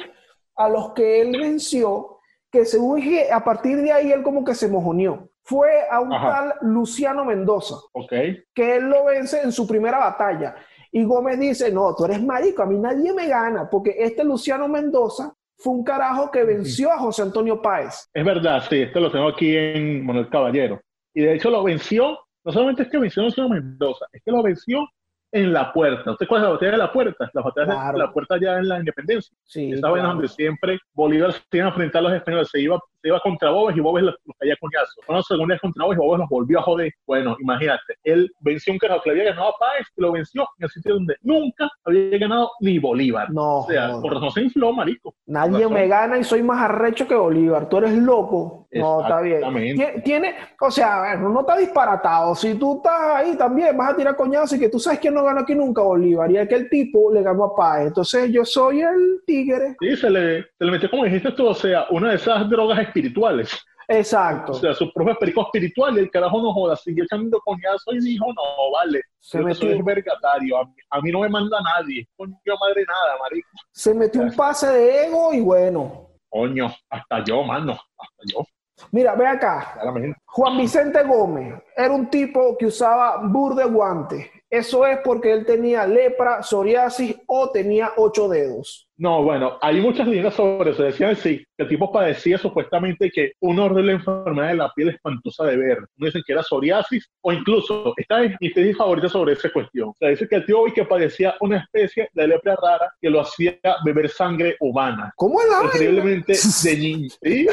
a los que él venció, que según a partir de ahí él como que se mojoneó, fue a un Ajá. tal Luciano Mendoza, Ok. que él lo vence en su primera batalla. Y Gómez dice, no, tú eres marico, a mí nadie me gana, porque este Luciano Mendoza fue un carajo que venció a José Antonio Páez. Es verdad, sí, esto lo tengo aquí en Manuel Caballero. Y de hecho lo venció, no solamente es que venció a Mendoza, es que lo venció en la puerta. ¿Usted cuál es la batalla de la puerta? La batalla Claro. de la puerta ya en la independencia. Sí, Esa claro. donde siempre Bolívar se iba a enfrentar a los españoles, se iba, se iba contra Bobes y Bobes los, los caía coñazo. Fueron los segundos contra Bobes y Bobes los volvió a joder. Bueno, imagínate, él venció un carajo que le había ganado a Páez y lo venció en el sitio donde nunca había ganado ni Bolívar. No, O sea, por razón se infló, marico. Nadie me gana y soy más arrecho que Bolívar. Tú eres loco. No, está bien. Tiene, tiene- o sea, a ver, no está disparatado. Si tú estás ahí también, vas a tirar coñazo y que tú sabes que no ganó aquí nunca Bolívar. Y aquel tipo le ganó a Páez. Entonces yo soy el tigre. Sí, se le, se le metió, como dijiste tú, o sea, una de esas drogas espirituales. Exacto. O sea, su propio perico espiritual y el carajo no joda, siguió echando coñazo y dijo, no, vale, Se yo que soy metió, vergatario, a mí, a mí no me manda nadie, coño madre nada, marico. se metió un pase de ego y bueno. Coño, hasta yo, mano, hasta yo, Mira, ve acá. claramente. Juan Vicente Gómez era un tipo que usaba bur de guantes. Eso es porque él tenía lepra, psoriasis o tenía ocho dedos. No, bueno, hay muchas leyendas sobre eso. Decían sí, que el tipo padecía supuestamente que una horrible enfermedad de la piel espantosa de ver. No dicen que era psoriasis o incluso, esta es mi tesis favorita sobre esa cuestión. O sea, dice que el tío hoy que padecía una especie de lepra rara que lo hacía beber sangre humana. ¿Cómo es la? Preferiblemente de niño. ¿sí?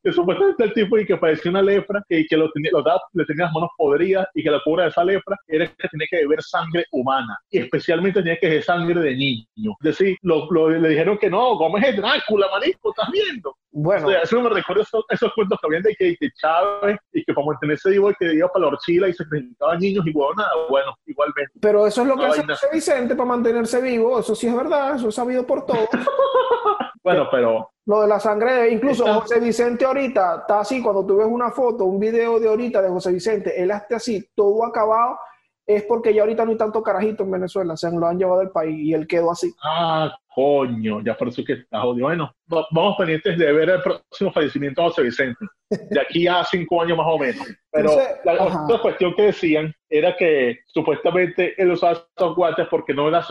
que supuestamente el tipo y que padecía una lepra y que lo tenía, lo daba- le tenía las manos podridas y que la cura de esa lepra era que tenía que beber sangre humana y especialmente tenía que beber sangre de niño. Es decir, lo, lo- le dijeron que no, Gómez es Drácula, marico, ¿estás viendo? Bueno, O sea, eso me recuerda esos, esos cuentos que habían de que, que Chávez y que para mantenerse vivo que iba para la horchila y se presentaba niños y bueno, nada, bueno, igualmente. pero eso es lo que hace. José Vicente para mantenerse vivo. Eso sí es verdad, eso es sabido por todos. Bueno, pero Lo de la sangre, incluso Está- José Vicente ahorita está así, cuando tú ves una foto, un video de ahorita de José Vicente, él está así, todo acabado, es porque ya ahorita no hay tanto carajito en Venezuela, se lo han llevado del país y él quedó así. Ah, coño, ya por eso que está jodido. Bueno, va- vamos pendientes de ver el próximo fallecimiento de José Vicente, de aquí a cinco años más o menos. Pero Entonces, la otra cuestión que decían era que supuestamente él usaba esos guantes porque no era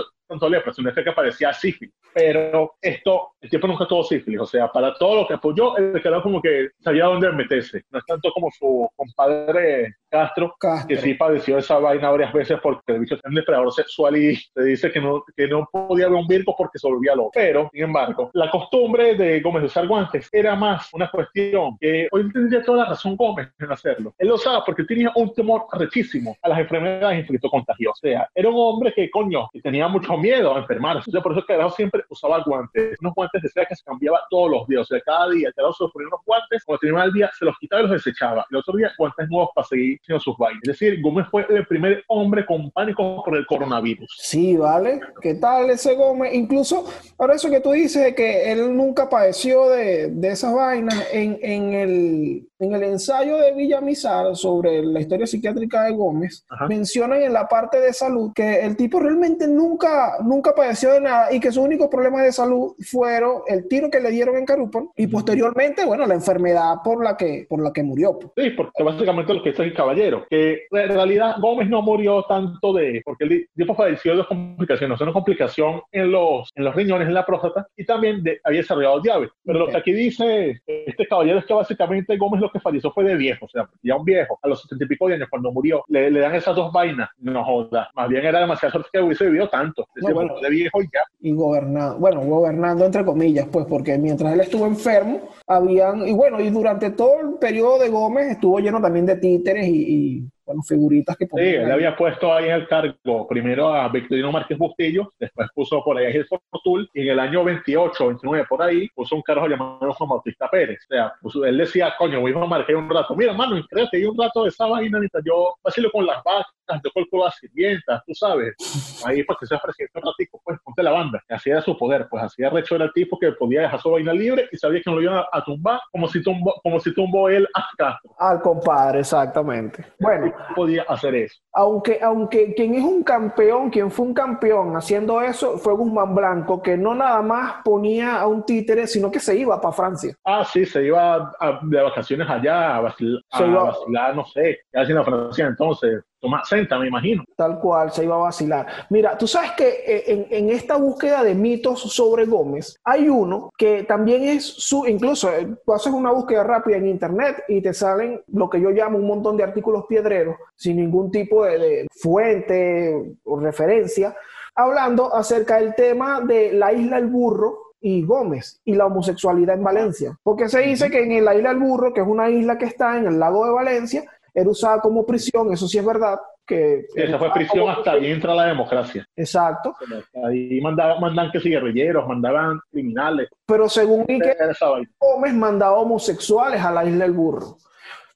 lepra, sino que parecía sífilis. Pero esto, el tiempo nunca tuvo sífilis. O sea, para todo lo que apoyó, él quedó como que sabía dónde meterse. No es tanto como su compadre Castro, Castro. que sí padeció esa vaina varias veces porque el bicho es un depredador sexual y se dice que no, que no podía ver un virgo porque se volvía loco. Pero, sin embargo, la costumbre de Gómez de usar guantes era más una cuestión que hoy tendría toda la razón Gómez en hacerlo. Él lo usaba porque tenía un temor rechísimo a las enfermedades infectocontagiosas. O sea, era un hombre que, coño, tenía mucho miedo a enfermarse. O por eso que Carajo siempre usaba guantes. Unos guantes de seda que se cambiaba todos los días. O sea, cada día Carajo se ponía unos guantes, cuando tenía mal día se los quitaba y los desechaba. El otro día guantes nuevos para seguir haciendo sus vainas. Es decir, Gómez fue el primer hombre con pánico por el coronavirus. Sí, vale. ¿Qué tal ese Gómez? Incluso, ahora eso que tú dices que él nunca padeció de, de esas vainas, en, en el, en el ensayo de Villamizar sobre la historia psiquiátrica de Gómez, Ajá. mencionan en la parte de salud que el tipo realmente nunca, nunca padeció de nada y que sus únicos problemas de salud fueron el tiro que le dieron en Carúpano y posteriormente, bueno, la enfermedad por la que, por la que murió. pues. Sí, porque básicamente lo que dice el caballero, que en realidad Gómez no murió tanto de, porque el tipo padeció de dos complicaciones, una complicación en los, en los riñones, en la próstata, y también de, había desarrollado diabetes. Pero lo que aquí dice este caballero es que básicamente Gómez lo que falleció fue de viejo, o sea, ya un viejo, a los setenta y pico de años, cuando murió, le, le dan esas dos vainas, no joda, más bien era demasiada suerte que hubiese vivido tanto, decir, No, bueno. de viejo y ya. y gobernando, bueno, gobernando entre comillas, pues porque mientras él estuvo enfermo, habían, y bueno, y durante todo el periodo de Gómez estuvo lleno también de títeres y, y, bueno, figuritas que Sí, él ahí. había puesto ahí en el cargo primero a Victorino Márquez Bustillo, después puso por ahí a Gil Fortul, y en el año 28, 29, por ahí, puso un carajo llamado Juan Bautista Pérez. O sea, puso- él decía, coño, voy a marcar un rato. Mira, mano, increíble, hay un rato de esa vaina, yo vacilo con las vacas, yo colco las sirvientas, tú sabes. Ahí, pues, que se presidente un ratico, pues, ponte la banda. Así era su poder, pues, así de recho era el tipo que podía dejar su vaina libre y sabía que no lo iban a, a tumbar, como si tumbó, como si tumbó él a Castro. Al compadre, exactamente. Bueno, podía hacer eso. aunque, aunque quien es un campeón, quien fue un campeón haciendo eso, fue Guzmán Blanco, que no nada más ponía a un títere, sino que se iba para Francia. Ah, sí, se iba a- de vacaciones allá a, vacil- a vacilar, no sé, ya haciendo Francia entonces, toma senta, me imagino. Tal cual, se iba a vacilar. Mira, tú sabes que eh, en, en esta búsqueda de mitos sobre Gómez, hay uno que también es su, incluso eh, tú haces una búsqueda rápida en internet y te salen lo que yo llamo un montón de artículos piedreros, sin ningún tipo de, de fuente o referencia, hablando acerca del tema de la isla El Burro y Gómez y la homosexualidad en Valencia. Porque se dice que en la isla El Burro, que es una isla que está en el lago de Valencia, era usada como prisión, eso sí es verdad. Que Sí, esa fue prisión hasta ahí entra la democracia. Exacto. Ahí mandaban, mandaban que sí, guerrilleros, mandaban criminales. Pero según Ike. Gómez mandaba homosexuales a la isla del burro.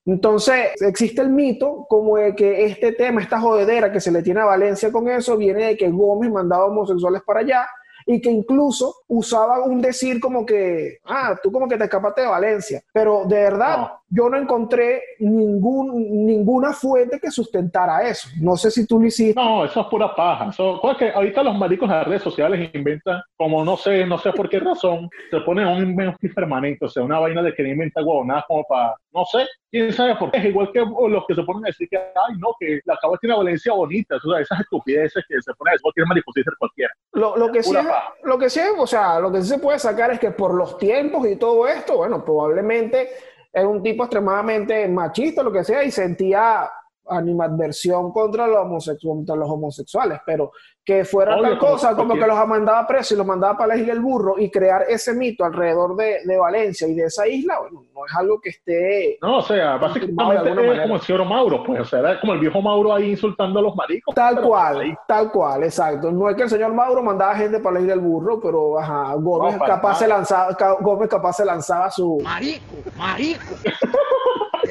Entonces, existe el mito como de que este tema, esta jodedera que se le tiene a Valencia con eso, viene de que Gómez mandaba homosexuales para allá y que incluso usaba un decir como que, ah, tú como que te escapaste de Valencia. Pero de verdad, No. Yo no encontré ningún, ninguna fuente que sustentara eso. No sé si tú lo hiciste. No, eso es pura paja. Eso, ¿cuál es que ahorita los maricos de las redes sociales inventan, como no sé, no sé por qué razón, se ponen un invento permanente, o sea, una vaina de que inventa huevonadas como para, no sé, quién sabe por qué. Es igual que los que se ponen a decir que, ay, no, que la Cabo tiene una Valencia bonita, o sea, esas estupideces que se ponen a decir cualquier mariposita cualquiera. Lo, lo que sí es, lo que sí o sea, lo que sí se puede sacar es que por los tiempos y todo esto, bueno, probablemente era un tipo extremadamente machista, lo que sea, y sentía animadversión contra los, contra los homosexuales, pero que fuera Obvio, tal como cosa como cualquier- que los mandaba presos y los mandaba para la isla del burro y crear ese mito alrededor de, de Valencia y de esa isla, bueno, no es algo que esté No, o sea, básicamente es manera. como el señor Mauro, pues, o sea, era como el viejo Mauro ahí insultando a los maricos. Tal cual, tal cual, exacto. No es que el señor Mauro mandaba gente para la isla del burro, pero ajá, Gómez No, capaz se lanzaba, Gómez capaz se lanzaba su Marico, marico.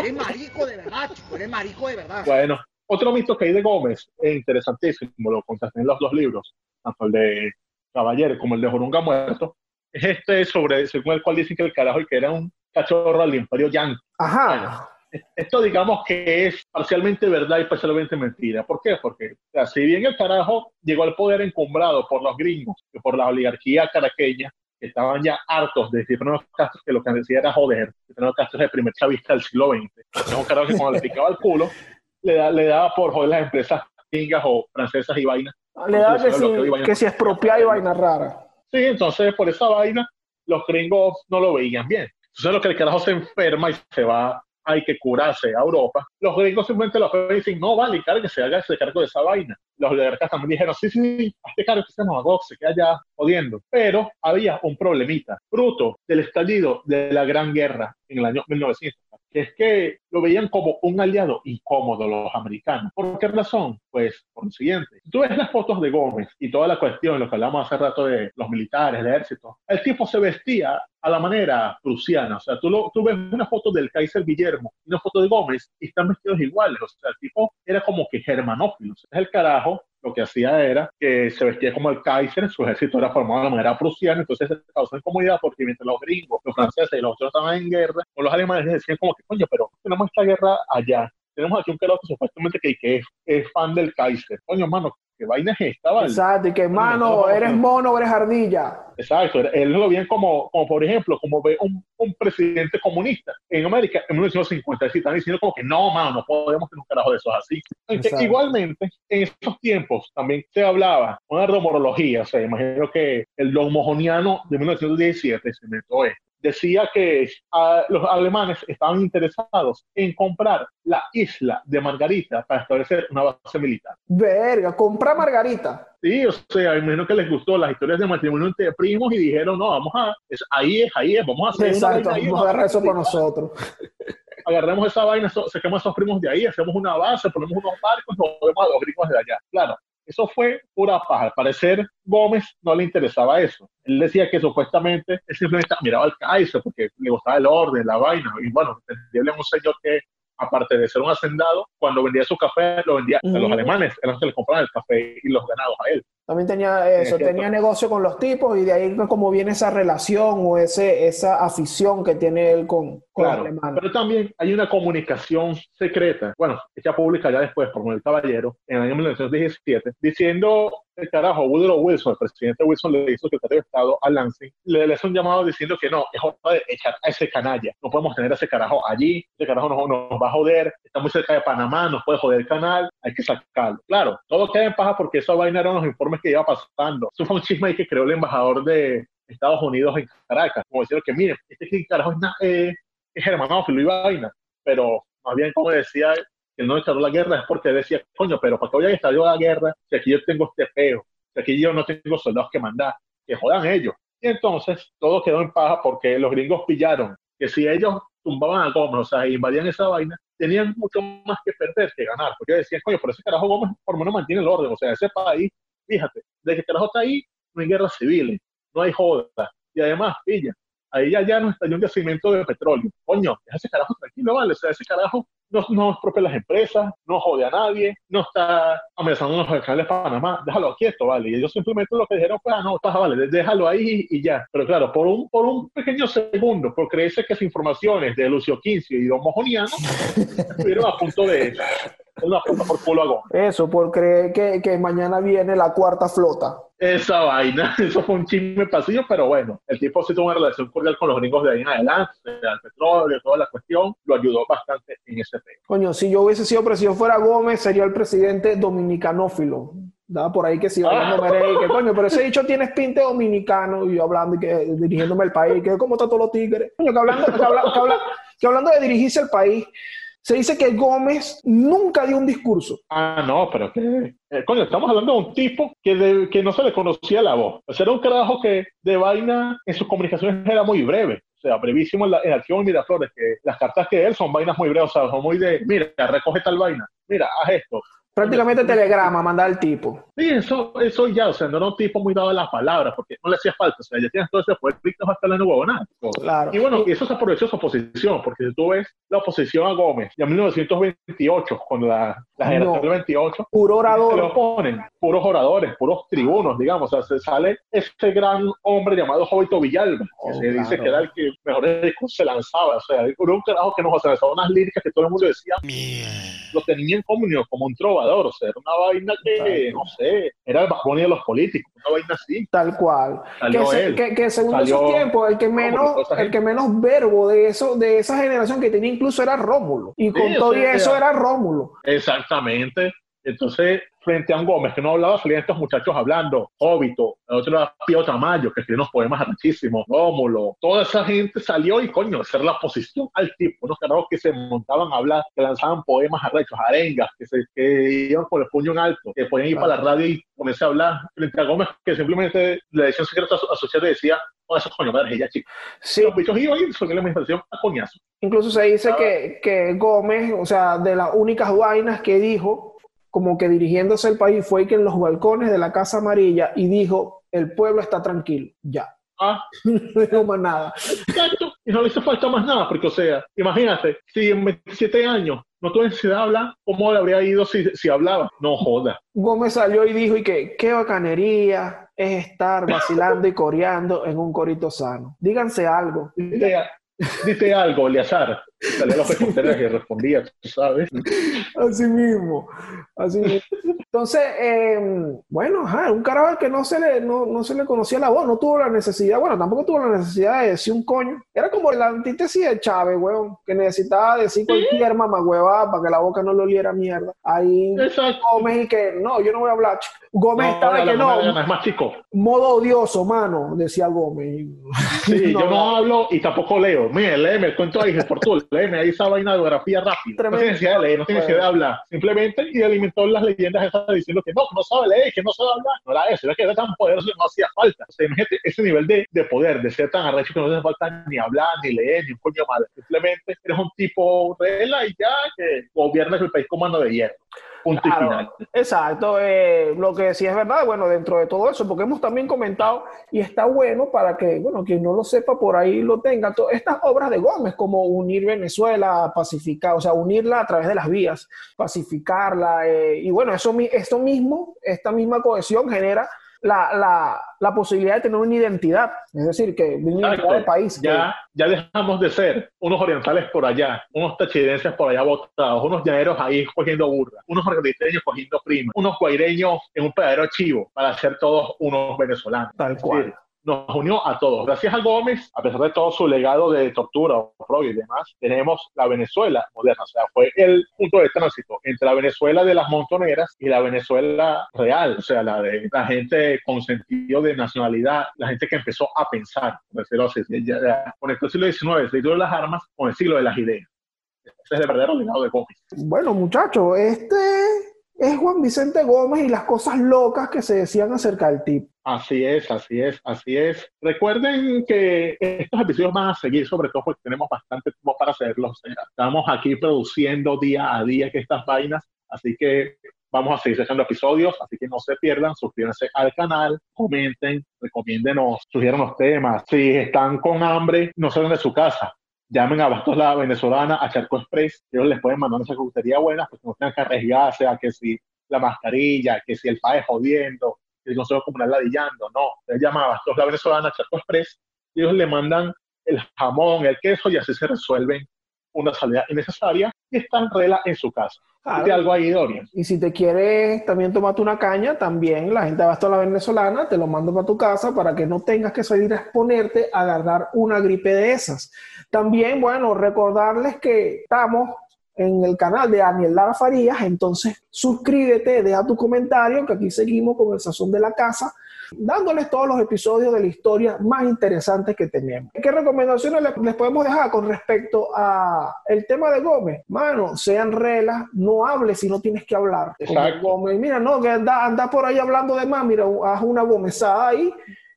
Eres marico de verdad, chico, eres marico de verdad. Bueno, otro mito que hay de Gómez es interesantísimo, lo contaste en los dos libros, tanto el de Caballero como el de Jorunga Muerto, es este sobre, según el cual dicen que el carajo y que era un cachorro del imperio Yankee. Ajá. Esto digamos que es parcialmente verdad y parcialmente mentira. ¿Por qué? Porque o sea, si bien el carajo llegó al poder encumbrado por los gringos y por la oligarquía caraqueña, que estaban ya hartos de Cipriano Castro, que lo que decía era joder. Cipriano Castro es el primer chavista del siglo XX. Es un carajo que cuando le picaba el culo, le, da- le daba por joder las empresas gringas o francesas y vainas. Le da que si, vaina- que si expropiar y vaina rara. Sí, entonces por esa vaina los gringos no lo veían bien. Entonces lo que el carajo se enferma y se va, hay que curarse a Europa. Los gringos simplemente lo ven y dicen, no, vale, cara, que se haga ese cargo de esa vaina. Los oligarcas también dijeron, sí, sí, sí, hazte cargo que se nos hago, se queda ya jodiendo. Pero había un problemita, fruto del estallido de la Gran Guerra en el año 1900 que es que lo veían como un aliado incómodo los americanos. ¿Por qué razón? Pues por lo siguiente. Si tú ves las fotos de Gómez y toda la cuestión, lo que hablamos hace rato de los militares, el ejército, el tipo se vestía a la manera prusiana. O sea, tú, lo, tú ves una foto del Kaiser Guillermo y una foto de Gómez y están vestidos iguales. O sea, el tipo era como que germanófilo. O sea, el carajo lo que hacía era que se vestía como el Kaiser, su ejército era formado de manera prusiana, entonces se causó incomodidad porque mientras los gringos, los franceses y los otros estaban en guerra, con los alemanes decían como que, coño, pero tenemos esta guerra allá. Tenemos aquí un carajo que supuestamente que, que es, es fan del Kaiser. Coño, mano, ¿qué vaina es esta, vale? Exacto, y que mano, no, no, eres no. mono eres ardilla. Exacto, él lo veían como, como por ejemplo, como ve un, un presidente comunista en América en 1950, y están diciendo como que no, mano, no podemos tener un carajo de esos así. Igualmente, en esos tiempos también se hablaba una romorología, o sea, imagino que el lomojoniano de 1917 se inventó esto. Decía que ah, los alemanes estaban interesados en comprar la isla de Margarita para establecer una base militar. Verga, compra margarita. Sí, o sea, imagino que les gustó las historias de matrimonio entre primos y dijeron, no, vamos a, es, ahí es, ahí es, vamos a hacer Exacto, ahí, vamos a agarrar eso para nosotros. agarramos esa vaina, so- sacamos a esos primos de ahí, hacemos una base, ponemos unos barcos, nos volvemos a los gringos de allá. Claro, eso fue pura paja. Al parecer, Gómez no le interesaba eso. Él decía que supuestamente él simplemente miraba al Kaiser porque le gustaba el orden, la vaina. Y bueno, entendible un señor que, aparte de ser un hacendado, cuando vendía su café, lo vendía a los alemanes, eran los que le compraban el café y los ganados a él. También tenía eso, cierto. tenía negocio con los tipos y de ahí como viene esa relación o ese, esa afición que tiene él con, con Claro, pero también hay una comunicación secreta, bueno, hecha pública ya después por el caballero, en el año 1917, diciendo el carajo, Woodrow Wilson, el presidente Wilson le hizo secretario de Estado a Lansing, le, le hizo un llamado diciendo que no, es hora de echar a ese canalla, no podemos tener a ese carajo allí, ese carajo nos, nos va a joder, está muy cerca de Panamá, nos puede joder el canal, hay que sacarlo. Claro, todo queda en paja porque esa vaina eran los informes que iba pasando. Eso fue un chisme que creó el embajador de Estados Unidos en Caracas, como diciendo que miren, este carajo es, na- eh, es germanófilo y vaina, pero más bien como decía que no declaró la guerra es porque decía, coño, pero ¿para qué voy a yo la guerra si aquí yo tengo este peo? Si aquí yo no tengo soldados que mandar, que jodan ellos. Y entonces todo quedó en paja porque los gringos pillaron que si ellos tumbaban a Gómez, o sea, invadían esa vaina, tenían mucho más que perder que ganar, porque decían, coño, pero ese carajo Gómez por lo menos mantiene el orden, o sea, ese país, fíjate, de que carajo está ahí, no hay guerras civiles, no hay jodas, y además, pilla, ahí ya, ya no estalló un yacimiento de petróleo. Coño, deja ese carajo tranquilo, ¿vale? O sea, ese carajo no, no expropia las empresas, no jode a nadie, no está amenazando a los canales de Panamá, déjalo quieto, ¿vale? Y ellos simplemente lo que dijeron fue, ah, no, paja, vale, déjalo ahí y ya. Pero claro, por un, por un pequeño segundo, por creerse que esas informaciones de Lucio Quincio y Don Mojoniano estuvieron a punto de una punta por culo a Gómez. Eso, por creer que, que mañana viene la cuarta flota. esa vaina. Eso fue un chisme pasillo, pero bueno, el tipo sí tuvo una relación cordial con los gringos de ahí en adelante, el petróleo, toda la cuestión, lo ayudó bastante en ese tema. Coño, si yo hubiese sido presidente fuera Gómez, sería el presidente dominicanófilo. Daba por ahí que si hablando Merey, que coño, pero ese dicho tiene pinte dominicano, y yo hablando y que dirigiéndome al país, que cómo está todos los tigres. Coño, que hablando, que habla- que habla- que hablando de dirigirse al país, se dice que Gómez nunca dio un discurso. Ah, no, pero que. eh, coño, estamos hablando de un tipo que, de- que no se le conocía la voz. O sea, era un carajo que de vaina en sus comunicaciones era muy breve. O sea, brevísimo en, la, en Acción Miraflores, que las cartas que él son vainas muy breves, o sea, son muy de, mira, recoge tal vaina, mira, haz esto. Prácticamente telegrama, mandar al tipo. Sí, eso, eso ya, o sea, no era un tipo muy dado a las palabras, porque no le hacía falta, o sea, ya tienes todo ese poder, Víctor va a estar en huevonada. Claro. Y bueno, y eso se aprovechó su oposición, porque si tú ves la oposición a Gómez, ya en 1928, cuando la, la generación No. del 28, Puro se lo orador. ponen, puros oradores, puros tribunos, digamos, o sea, se sale ese gran hombre llamado Jovito Villalba, que Oh, se dice que era el que mejor discurso se lanzaba, o sea, era un carajo que nos o sea, lanzaba unas líricas que todo el mundo decía, lo tenía en comunión como un o sea, era una vaina que, Exacto. no sé, era el bajón de los políticos, una vaina así. Tal cual. Salió Que, él. que- que según Salió esos tiempos, el que menos, el que menos verbo de eso, de esa generación que tenía incluso era Rómulo. Y con Sí, todo o y sea, eso era Rómulo. Exactamente. Entonces, frente a un Gómez que no hablaba, salían estos muchachos hablando, Óbito, el otro era Pío Tamayo, que escribió unos poemas arrechísimos, Rómulo, toda esa gente salió y coño, hacer la oposición al tipo, unos carajos que se montaban a hablar, que lanzaban poemas arrechos, arengas, que, se, que iban con el puño en alto, que podían ir para la radio y ponerse a hablar frente a Gómez, que simplemente la edición secreta aso- asociada decía, oh, esos coño madres, ella chico. Sí, Los bichos iban y disolvían la administración a coñazo. incluso se dice que, que Gómez, o sea, de las únicas vainas que dijo, como que dirigiéndose al país, fue que en los balcones de la Casa Amarilla y dijo, el pueblo está tranquilo, ya. Ah, No dijo más nada. Exacto. Y no le hizo falta más nada, porque, o sea, imagínate, si en 27 años no tuve necesidad de hablar, ¿cómo le habría ido si, si hablaba? No joda. Gómez salió y dijo y que qué bacanería es estar vacilando y coreando en un corito sano. Díganse algo. Dite, dite algo, Eleazar. Salía a los reporteros y respondía, tú sabes. Así mismo, así mismo. Entonces, eh, bueno, ajá, un carajo que no se, le, no, no se le conocía la voz, no tuvo la necesidad, bueno, tampoco tuvo la necesidad de decir un coño. Era como la antítesis de Chávez, weón, que necesitaba decir cualquier mamagüeva para que la boca no le oliera mierda. Ahí Exacto. Gómez y que, no, yo no voy a hablar. Gómez No, estaba de la que no, es más chico. modo odioso, mano, decía Gómez. Sí, No, yo no hablo y tampoco leo. Mire, léeme el cuento ahí, por tú. Léeme ahí esa vaina de geografía rápido. Tremendo. No tiene necesidad de leer, no tiene necesidad de hablar. Simplemente, y alimentó las leyendas esas diciendo que no, que no sabe leer, que no sabe hablar. No era eso, era que era tan poderoso que no hacía falta. O sea, imagínate ese nivel de, de poder, de ser tan arrecho que no hace falta ni hablar, ni leer, ni un coño madre. Simplemente eres un tipo regla y ya que gobierna el país con mano de hierro. Punto y Claro, final. exacto. eh, lo que sí es verdad, bueno, dentro de todo eso, porque hemos también comentado, y está bueno para que, bueno, quien no lo sepa por ahí lo tenga, estas obras de Gómez, como unir Venezuela, pacificar, o sea, unirla a través de las vías, pacificarla, eh, y bueno, eso, mi- esto mismo, esta misma cohesión genera la, la, la posibilidad de tener una identidad, es decir, que una identidad Exacto. de país. que- Ya, ya dejamos de ser unos orientales por allá, unos tachidenses por allá botados, unos llaneros ahí cogiendo burra, unos margariteños cogiendo prima, unos guaireños en un pedadero chivo para ser todos unos venezolanos. Tal cual. decir, nos unió a todos. Gracias a Gómez, a pesar de todo su legado de tortura, oprobio y demás, tenemos la Venezuela moderna. O sea, fue el punto de tránsito entre la Venezuela de las montoneras y la Venezuela real. O sea, la de la gente con sentido de nacionalidad, la gente que empezó a pensar, Conectó el siglo XIX, el siglo de las armas, con el siglo de las ideas. Ese es el verdadero legado de Gómez. Bueno, muchachos, este es Juan Vicente Gómez y las cosas locas que se decían acerca del tipo. Así es, así es, así es. Recuerden que estos episodios van a seguir, sobre todo porque tenemos bastante tiempo para hacerlos. Estamos aquí produciendo día a día que estas vainas, así que vamos a seguir sacando episodios, así que no se pierdan, suscríbanse al canal, comenten, recomiéndenos, sugieran los temas. Si están con hambre, no salgan de su casa. Llamen a Bastos la Venezolana, a Charco Express, ellos les pueden mandar una charcutería buena, porque no tengan que arriesgarse a que si la mascarilla, que si el país jodiendo, el Consejo Comunal ladillando, no. Él llama a Bastos la Venezolana, Charco Express, ellos le mandan el jamón, el queso, y así se resuelven una salida innecesaria y están rela en su casa. Claro. ¿De algo ahí, Dorian? Y si te quieres también tomarte una caña, también la gente de Basto la Venezolana te lo manda para tu casa para que no tengas que salir a exponerte a agarrar una gripe de esas. También, bueno, recordarles que estamos en el canal de Daniel Lara Farías, entonces suscríbete, deja tu comentario, que aquí seguimos con el sazón de la casa, dándoles todos los episodios de la historia más interesantes que tenemos. ¿Qué recomendaciones les, podemos dejar con respecto a el tema de Gómez? Mano, sean reglas, no hables si no tienes que hablar. Gómez, mira, no, que anda, anda por ahí hablando de más, mira, haz una gomezada ahí,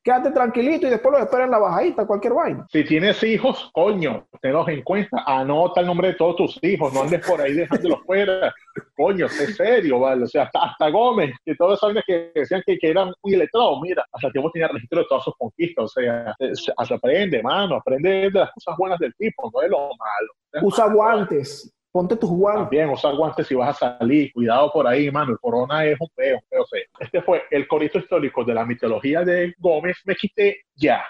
quédate tranquilito y después lo esperan en la bajadita, cualquier vaina. Si tienes hijos, coño, tenlos en cuenta, anota el nombre de todos tus hijos, no andes por ahí dejándolos fuera. Coño, es serio, ¿vale? O sea, hasta, hasta Gómez, que todos saben que decían que, que eran un iletrado, mira, hasta tiempo tenía registro de todas sus conquistas, o sea, eh, se aprende, mano, aprende de las cosas buenas del tipo, no de lo malo. Usa guantes, ponte tus guantes. También usar guantes si vas a salir, cuidado por ahí, mano, el corona es un peo, un peo feo. Este fue el corito histórico de la mitología de Gómez, me quité ya.